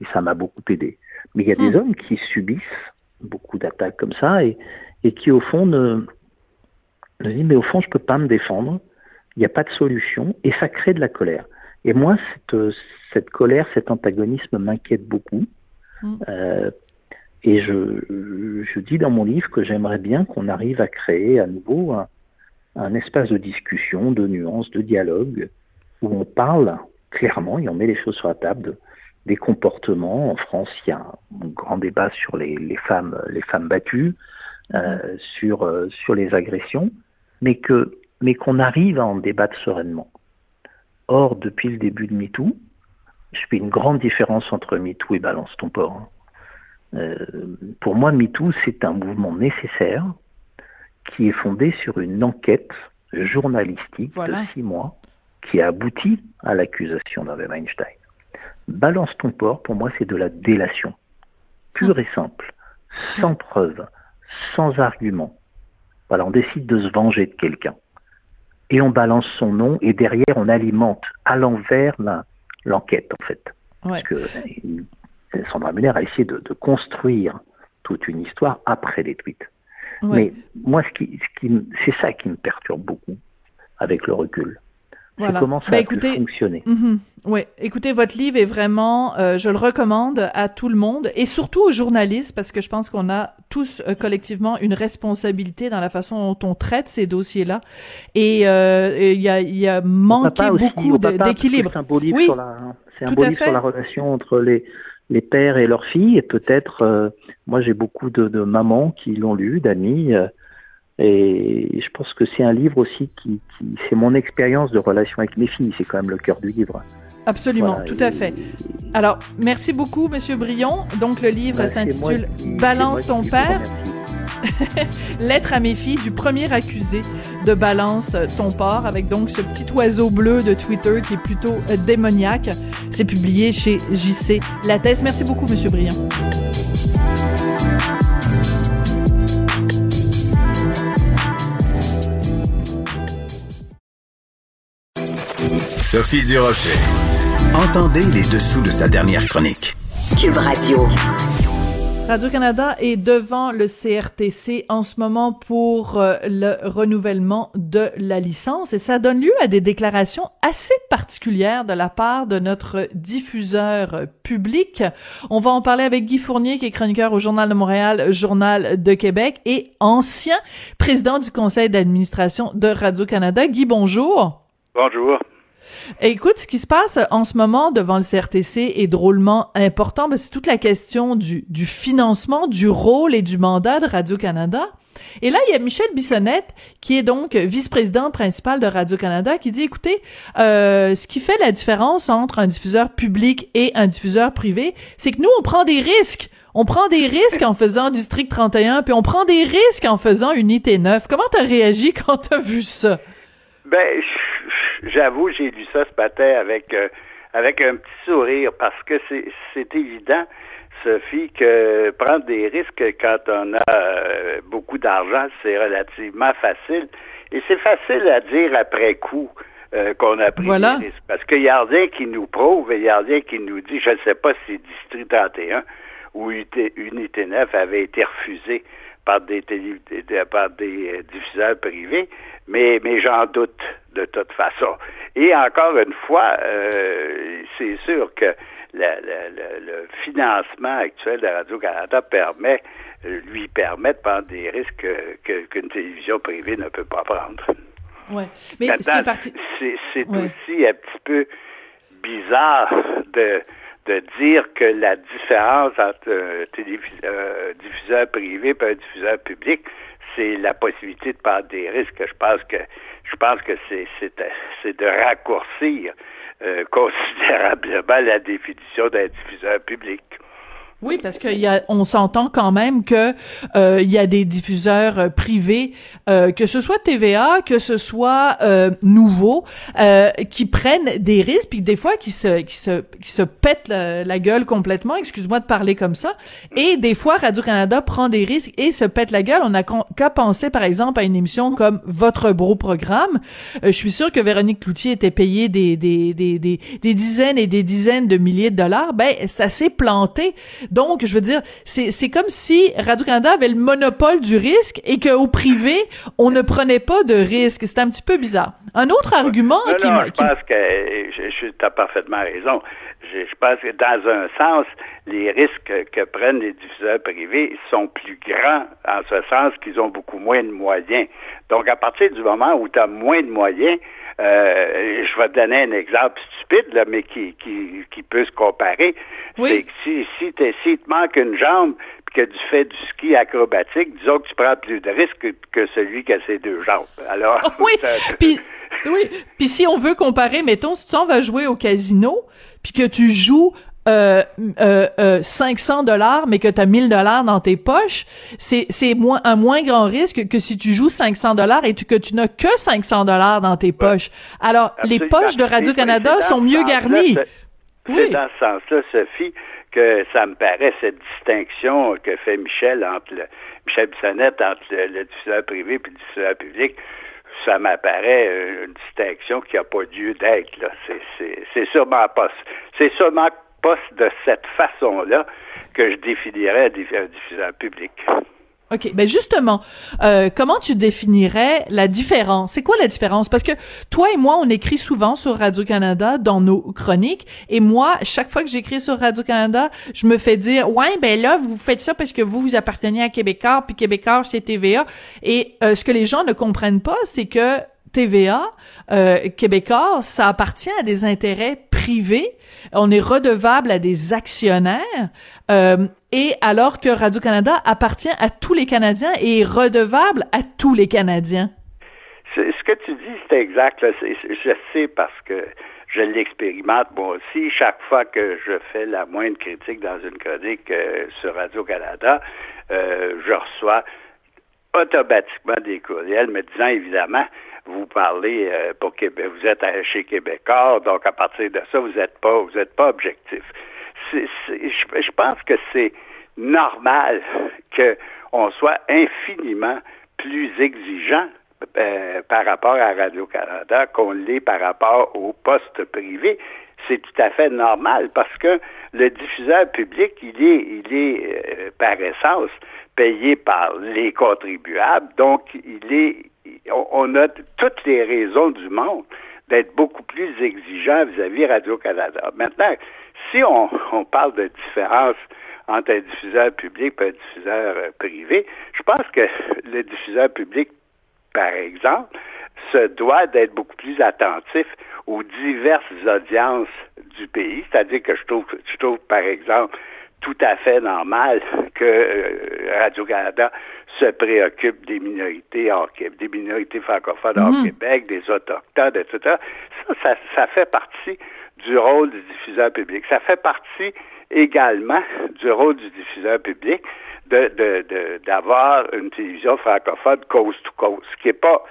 Et ça m'a beaucoup aidé. Mais il y a des hmm. hommes qui subissent beaucoup d'attaques comme ça et, et qui, au fond, ne, me disent, mais au fond, je peux pas me défendre. Il n'y a pas de solution et ça crée de la colère. Et moi, cette, cette colère, cet antagonisme m'inquiète beaucoup. Hmm. Euh, et je, je, dis dans mon livre que j'aimerais bien qu'on arrive à créer à nouveau un, un espace de discussion, de nuances, de dialogue, où on parle clairement et on met les choses sur la table des comportements. En France, il y a un grand débat sur les, les femmes, les femmes battues, euh, sur, euh, sur les agressions, mais que mais qu'on arrive à en débattre sereinement. Or, depuis le début de MeToo, je fais une grande différence entre MeToo et Balance ton port. Euh, pour moi, MeToo, c'est un mouvement nécessaire qui est fondé sur une enquête journalistique de six mois qui a abouti à l'accusation d'Harvey Weinstein. Balance ton port, pour moi, c'est de la délation, pure et simple, sans preuve, sans argument. Voilà, on décide de se venger de quelqu'un. Et on balance son nom et derrière on alimente à l'envers l'enquête en fait. Parce que euh, Sandra Muller a essayé de, de, construire toute une histoire après les tweets. Mais moi, ce qui, ce qui, c'est ça qui me perturbe beaucoup avec le recul. Voilà. Comment ça bah, a écoutez, fonctionner. Mm oui, écoutez, votre livre est vraiment, euh, je le recommande à tout le monde et surtout aux journalistes parce que je pense qu'on a tous euh, collectivement une responsabilité dans la façon dont on traite ces dossiers-là et euh, il y, a, y a manqué beaucoup d'équilibre. C'est un beau livre, sur, la, c'est un beau livre sur la relation entre les, les pères et leurs filles. Et peut-être, euh, moi j'ai beaucoup de, de, mamans qui l'ont lu, d'amis. Et je pense que c'est un livre aussi qui, qui c'est mon expérience de relation avec mes filles. C'est quand même le cœur du livre. Absolument, tout à fait. Alors, merci beaucoup, Monsieur Brion. Donc, le livre bah, s'intitule Balance ton père. Lettre à mes filles du premier accusé de Balance ton port, avec donc ce petit oiseau bleu de Twitter qui est plutôt euh, démoniaque. C'est publié chez JC Lattès. Merci beaucoup, Monsieur Briand. Sophie Durocher. Entendez les dessous de sa dernière chronique. Cube Radio. Radio-Canada est devant le CRTC en ce moment pour euh, le renouvellement de la licence et ça donne lieu à des déclarations assez particulières de la part de notre diffuseur public. On va en parler avec Guy Fournier qui est chroniqueur au Journal de Montréal, Journal de Québec et ancien président du conseil d'administration de Radio-Canada. Guy, bonjour. Bonjour. Écoute, ce qui se passe en ce moment devant le CRTC est drôlement important. C'est toute la question du, du financement, du rôle et du mandat de Radio-Canada. Et là, il y a Michel Bissonnette, qui est donc vice-président principal de Radio-Canada, qui dit, écoutez, euh, ce qui fait la différence entre un diffuseur public et un diffuseur privé, c'est que nous, on prend des risques. On prend des risques en faisant District 31, puis on prend des risques en faisant Unité 9. Comment t'as réagi quand t'as vu ça? Ben, j'avoue, j'ai lu ça ce matin avec, euh, avec un petit sourire parce que c'est évident, Sophie, que prendre des risques quand on a euh, beaucoup d'argent, c'est relativement facile. Et c'est facile à dire après coup. Euh, qu'on a pris des risques. Parce qu'il y a rien qui nous prouve et il y a rien qui nous dit, je ne sais pas si District 31 ou Unité 9 avait été refusé par des, par des diffuseurs privés, mais, mais j'en doute de toute façon. Et encore une fois, euh, c'est sûr que le financement actuel de Radio-Canada permet, lui permet de prendre des risques qu'une télévision privée ne peut pas prendre. Ouais. Mais c'est parti... aussi un petit peu bizarre de, de dire que la différence entre un diffuseur privé et un diffuseur public, c'est la possibilité de prendre des risques. Je pense que je pense que c'est c'est de raccourcir euh, considérablement la définition d'un diffuseur public. Oui, parce qu'il y a, on s'entend quand même que euh, il y a des diffuseurs euh, privés, euh, que ce soit TVA, que ce soit euh, Nouveau, euh, qui prennent des risques, puis des fois qui se qui se qui se pètent la, gueule complètement. Excuse-moi de parler comme ça. Et des fois Radio Canada prend des risques et se pète la gueule. On n'a qu'à penser par exemple à une émission comme Votre beau programme. je suis sûre que Véronique Cloutier était payée des des des, des dizaines et des dizaines de milliers de dollars. Ben ça s'est planté. Donc, je veux dire, c'est comme si Radio-Canada avait le monopole du risque et qu'au privé, on ne prenait pas de risque. C'est un petit peu bizarre. Un autre argument non, qui... Non, je pense que je, tu as parfaitement raison. Je, je, pense que dans un sens, les risques que prennent les diffuseurs privés sont plus grands en ce sens qu'ils ont beaucoup moins de moyens. Donc, à partir du moment où tu as moins de moyens, euh, je vais te donner un exemple stupide, là, mais qui, qui, qui peut se comparer. Oui. C'est que si, si, si te manque une jambe, puis que tu fais du ski acrobatique, disons que tu prends plus de risques que, celui qui a ses deux jambes. Alors, oui, puis oui, puis si on veut comparer, mettons, si tu en vas jouer au casino, puis que tu joues euh, euh, 500 euh, dollars, mais que tu as 1000 dollars dans tes poches, c'est c'est moins un moins grand risque que si tu joues 500 dollars et tu, que tu n'as que 500 dollars dans tes poches. Alors les poches de Radio Canada sont mieux garnies. C'est dans ce sens-là, Sophie, que ça me paraît cette distinction que fait Michel entre le, Michel Bissonnette entre le, diffuseur privé et le diffuseur public ça m'apparaît une distinction qui n'a pas lieu d'être. C'est sûrement pas. C'est sûrement de cette façon-là que je définirais un diffuseur public. OK. Ben justement, euh, comment tu définirais la différence? C'est quoi la différence? Parce que toi et moi, on écrit souvent sur Radio-Canada dans nos chroniques. Et moi, chaque fois que j'écris sur Radio-Canada, je me fais dire, ouais, ben là, vous faites ça parce que vous, vous appartenez à Québécois, puis Québécois, c'est TVA. Et euh, ce que les gens ne comprennent pas, c'est que TVA, euh, Québécois, ça appartient à des intérêts privés. On est redevable à des actionnaires. Euh, et alors que Radio-Canada appartient à tous les Canadiens et est redevable à tous les Canadiens. Ce que tu dis, c'est exact. Je sais parce que je l'expérimente moi aussi. Chaque fois que je fais la moindre critique dans une chronique euh, sur Radio-Canada, euh, je reçois automatiquement des courriels me disant évidemment vous parlez euh, pour Québec, vous êtes chez Québécois, donc à partir de ça, vous n'êtes pas, vous êtes pas objectif. je, pense que c'est normal qu'on soit infiniment plus exigeant euh, par rapport à Radio-Canada qu'on l'est par rapport au poste privé. C'est tout à fait normal parce que le diffuseur public, il est, il est euh, par essence payé par les contribuables, donc il est on a toutes les raisons du monde d'être beaucoup plus exigeant vis-à-vis Radio-Canada. Maintenant, si on, parle de différence entre un diffuseur public et un diffuseur euh, privé, je pense que le diffuseur public, par exemple, se doit d'être beaucoup plus attentif aux diverses audiences du pays. C'est-à-dire que je je trouve, par exemple, tout à fait normal que euh, Radio-Canada se préoccupe des minorités hors Québec, des minorités francophones hors mhm. Québec, des autochtones, etc. Ça, ça, fait partie du rôle du diffuseur public. Ça fait partie également du rôle du diffuseur public de, d'avoir une télévision francophone coast to coast, ce qui est pas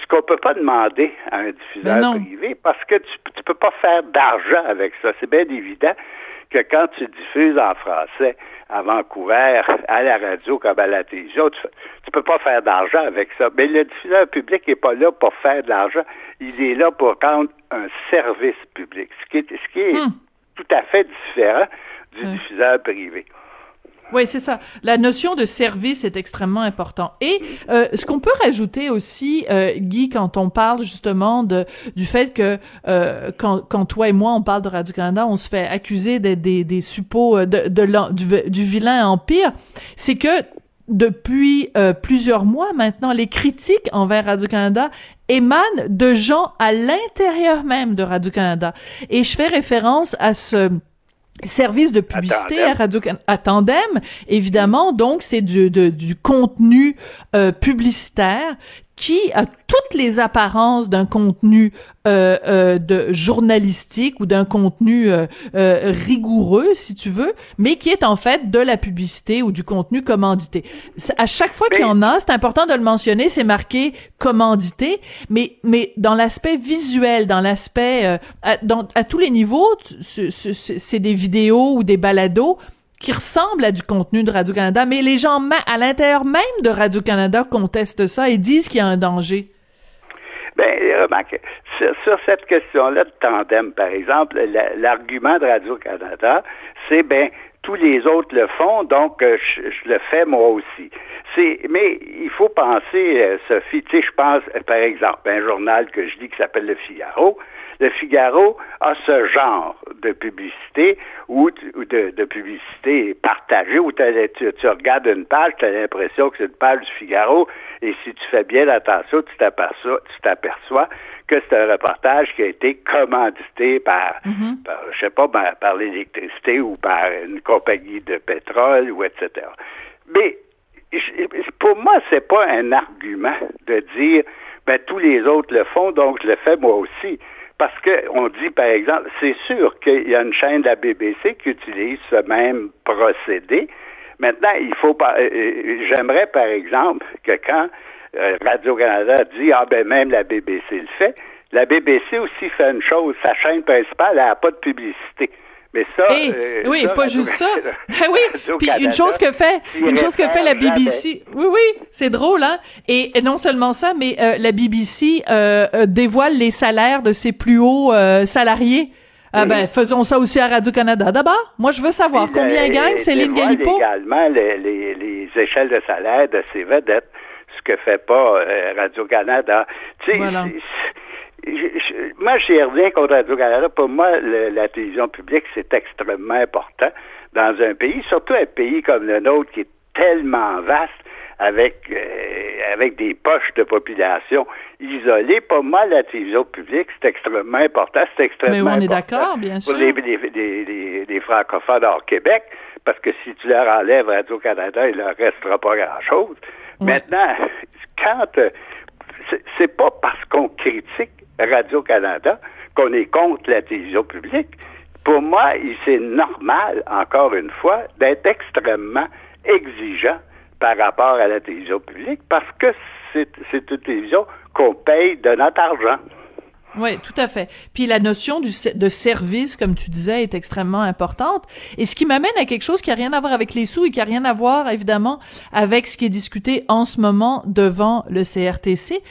ce qu'on peut pas demander à un diffuseur privé parce que tu, tu peux pas faire d'argent avec ça. C'est bien évident que quand tu diffuses en français à Vancouver, à la radio comme à la télévision, tu, ne peux pas faire d'argent avec ça. Mais le diffuseur public n'est pas là pour faire de l'argent, il est là pour rendre un service public, ce qui est, ce qui est hmm. tout à fait différent du diffuseur privé. Oui, c'est ça. La notion de service est extrêmement important. Et euh, ce qu'on peut rajouter aussi, euh, Guy, quand on parle justement de du fait que euh, quand, quand toi et moi on parle de Radio Canada, on se fait accuser des, des suppôts euh, de, de du, du vilain empire, c'est que depuis euh, plusieurs mois maintenant, les critiques envers Radio-Canada émanent de gens à l'intérieur même de Radio-Canada. Et je fais référence à ce service de publicité à, Radio à Tandem, évidemment. Donc, c'est du, du contenu euh, publicitaire qui a toutes les apparences d'un contenu euh, euh, de journalistique ou d'un contenu euh, euh, rigoureux, si tu veux, mais qui est en fait de la publicité ou du contenu commandité. À chaque fois qu'il y en a, c'est important de le mentionner, c'est marqué commandité, mais mais dans l'aspect visuel, dans l'aspect euh, à, à tous les niveaux, c'est des vidéos ou des balados qui ressemble à du contenu de Radio-Canada, mais les gens à l'intérieur même de Radio-Canada contestent ça et disent qu'il y a un danger. Bien, remarque, sur, cette question-là de tandem, par exemple, l'argument de Radio-Canada, c'est, ben, tous les autres le font, donc euh, je, le fais moi aussi. C'est, mais il faut penser, euh, Sophie, tu sais, je pense, euh, par exemple, un journal que je lis qui s'appelle Le Figaro, le Figaro a ce genre de publicité ou de, publicité partagée où tu, tu, regardes une page, tu as l'impression que c'est une page du Figaro et si tu fais bien attention, tu t'aperçois, tu t'aperçois que c'est un reportage qui a été commandité par, mm-hmm. je sais pas, par, l'électricité ou par une compagnie de pétrole ou etc. Mais pour moi, c'est pas un argument de dire ben tous les autres le font, donc je le fais moi aussi. Parce qu'on dit, par exemple, c'est sûr qu'il y a une chaîne de la BBC qui utilise ce même procédé. Maintenant, il faut pas. Euh, euh, j'aimerais, par exemple, que quand euh, Radio-Canada dit Ah ben même la BBC le fait, la BBC aussi fait une chose, sa chaîne principale, elle n'a pas de publicité. Mais ça, euh, oui, pas juste ça. Ah oui, puis une chose que fait, une chose que fait la BBC. Oui, oui, c'est drôle, hein. Et, non seulement ça, mais euh, la BBC euh, dévoile les salaires de ses plus hauts salariés. Ah ben, faisons ça aussi à Radio-Canada. D'abord, moi, je veux savoir combien gagne Céline Galipo. également les, les, les, échelles de salaire de ses vedettes, ce que fait pas Radio-Canada. Tu sais, moi, j'ai rien contre Radio-Canada. Pour moi, la télévision publique, c'est extrêmement important dans un pays, surtout un pays comme le nôtre qui est tellement vaste avec euh, avec des poches de population isolées. Pour moi, la télévision publique, c'est extrêmement important. C'est extrêmement Mais on est d'accord, bien sûr. Pour les, les, les, francophones hors Québec, parce que si tu leur enlèves Radio-Canada, il leur restera pas grand-chose. Maintenant, quand... Euh, c'est pas parce qu'on critique Radio-Canada qu'on est contre la télévision publique. Pour moi, c'est normal, encore une fois, d'être extrêmement exigeant par rapport à la télévision publique parce que c'est une télévision qu'on paye de notre argent. Oui, tout à fait. Puis la notion de service, comme tu disais, est extrêmement importante. Et ce qui m'amène à quelque chose qui a rien à voir avec les sous et qui a rien à voir, évidemment, avec ce qui est discuté en ce moment devant le CRTC.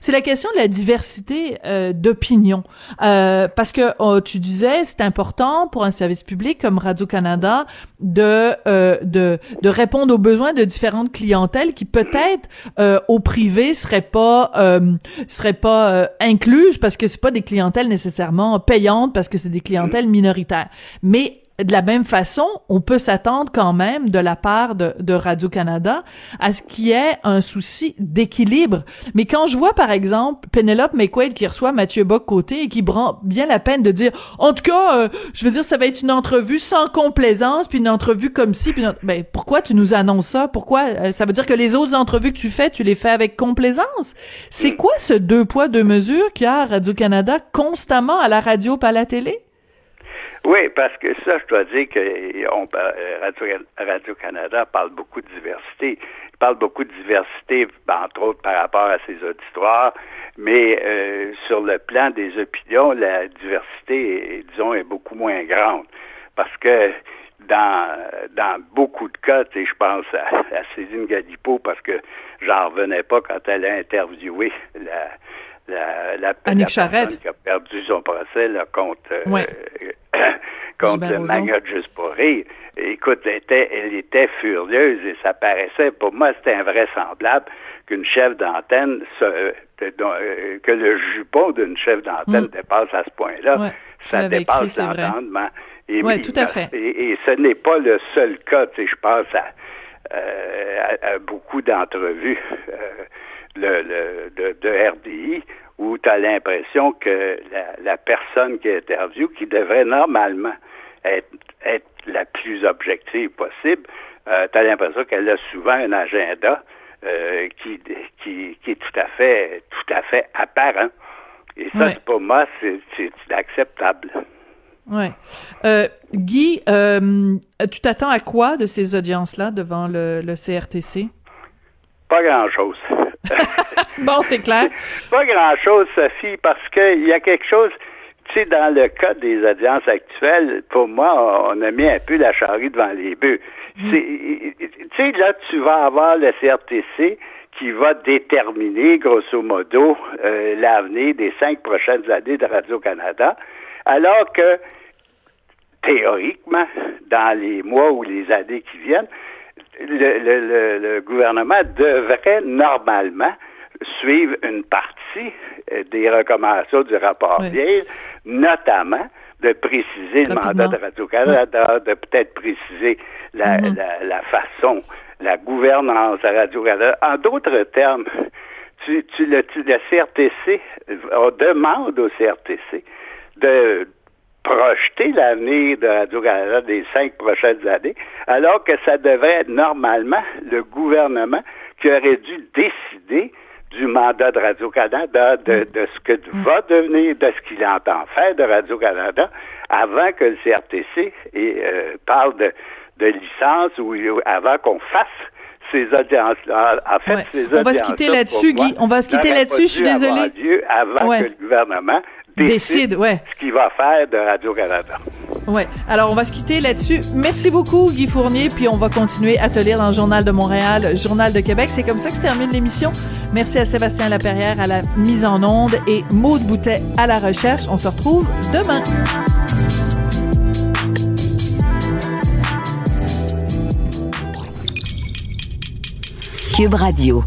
C'est la question de la diversité euh, d'opinion. Euh, parce que oh, tu disais, c'est important pour un service public comme Radio-Canada de, euh, de, de répondre aux besoins de différentes clientèles qui peut-être euh, au privé seraient pas, euh, seraient pas incluses parce que c'est pas des clientèles nécessairement payantes parce que c'est des clientèles minoritaires. Mais de la même façon, on peut s'attendre quand même de la part de, de Radio-Canada à ce qu'il y ait un souci d'équilibre. Mais quand je vois, par exemple, Penelope McQuaid qui reçoit Mathieu Bock-Côté et qui prend bien la peine de dire, en tout cas, euh, je veux dire, ça va être une entrevue sans complaisance, puis une entrevue comme ci, puis ben, pourquoi tu nous annonces ça? Pourquoi? Euh, ça veut dire que les autres entrevues que tu fais, tu les fais avec complaisance? C'est quoi ce deux poids, deux mesures qu'il y a Radio-Canada constamment à la radio pas à la télé? Oui, parce que ça, je dois dire que euh, Radio-Canada parle beaucoup de diversité. Il parle beaucoup de diversité, entre autres par rapport à ses auditoires, mais euh, sur le plan des opinions, la diversité, disons, est beaucoup moins grande. Parce que dans, dans beaucoup de cas, je pense à, à Céline Galipo, parce que j'en revenais pas quand elle a interviewé la, la, la, Annick qui a perdu son procès là, contre, euh, contre le maggot juste pour rire. Écoute, elle était, elle était furieuse et ça paraissait, pour moi, c'était invraisemblable qu'une chef d'antenne, euh, que le jupon d'une chef d'antenne mm. dépasse à ce point-là. ça dépasse l'entendement. Et, oui, tout à fait. Et, ce n'est pas le seul cas, je pense à, euh, à, beaucoup d'entrevues le, le, de, de RDI où tu as l'impression que la, la, personne qui interview, qui devrait normalement être, être la plus objective possible, euh, tu as l'impression qu'elle a souvent un agenda euh, qui, qui, qui, est tout à fait, tout à fait apparent. Et ça, pour moi, c'est inacceptable. Ouais. Euh, Guy, euh, tu t'attends à quoi de ces audiences-là devant le, le CRTC? Pas grand-chose. bon, c'est clair. Pas grand-chose, Sophie, parce qu'il y a quelque chose, tu sais, dans le cas des audiences actuelles, pour moi, on a mis un peu la charrue devant les bœufs. Mm. Tu sais, là, tu vas avoir le CRTC qui va déterminer, grosso modo, euh, l'avenir des cinq prochaines années de Radio-Canada, alors que, théoriquement, dans les mois ou les années qui viennent, le, gouvernement devrait normalement suivre une partie euh, des recommandations du rapport oui. notamment de préciser le mandat de Radio-Canada, de peut-être préciser mm-hmm. la, façon, la gouvernance de Radio-Canada. En d'autres termes, tu, tu, le, le CRTC, on demande au CRTC de projeter l'avenir de Radio-Canada des cinq prochaines années, alors que ça devrait être normalement le gouvernement qui aurait dû décider du mandat de Radio-Canada, de, de, ce que mm. va devenir, de ce qu'il entend faire de Radio-Canada, avant que le CRTC euh, parle de, de licence ou avant qu'on fasse ces audiences-là. En fait, ces audiences On va se quitter là-dessus, Guy. On va se quitter là-dessus, je suis désolée. Avant que le gouvernement décide, ouais. ce qu'il va faire de Radio-Canada. Ouais. Alors, on va se quitter là-dessus. Merci beaucoup, Guy Fournier, puis on va continuer à te lire dans le Journal de Montréal, Journal de Québec. C'est comme ça que se termine l'émission. Merci à Sébastien Laperrière à la mise en onde et Maude Boutet à la recherche. On se retrouve demain. Cube Radio.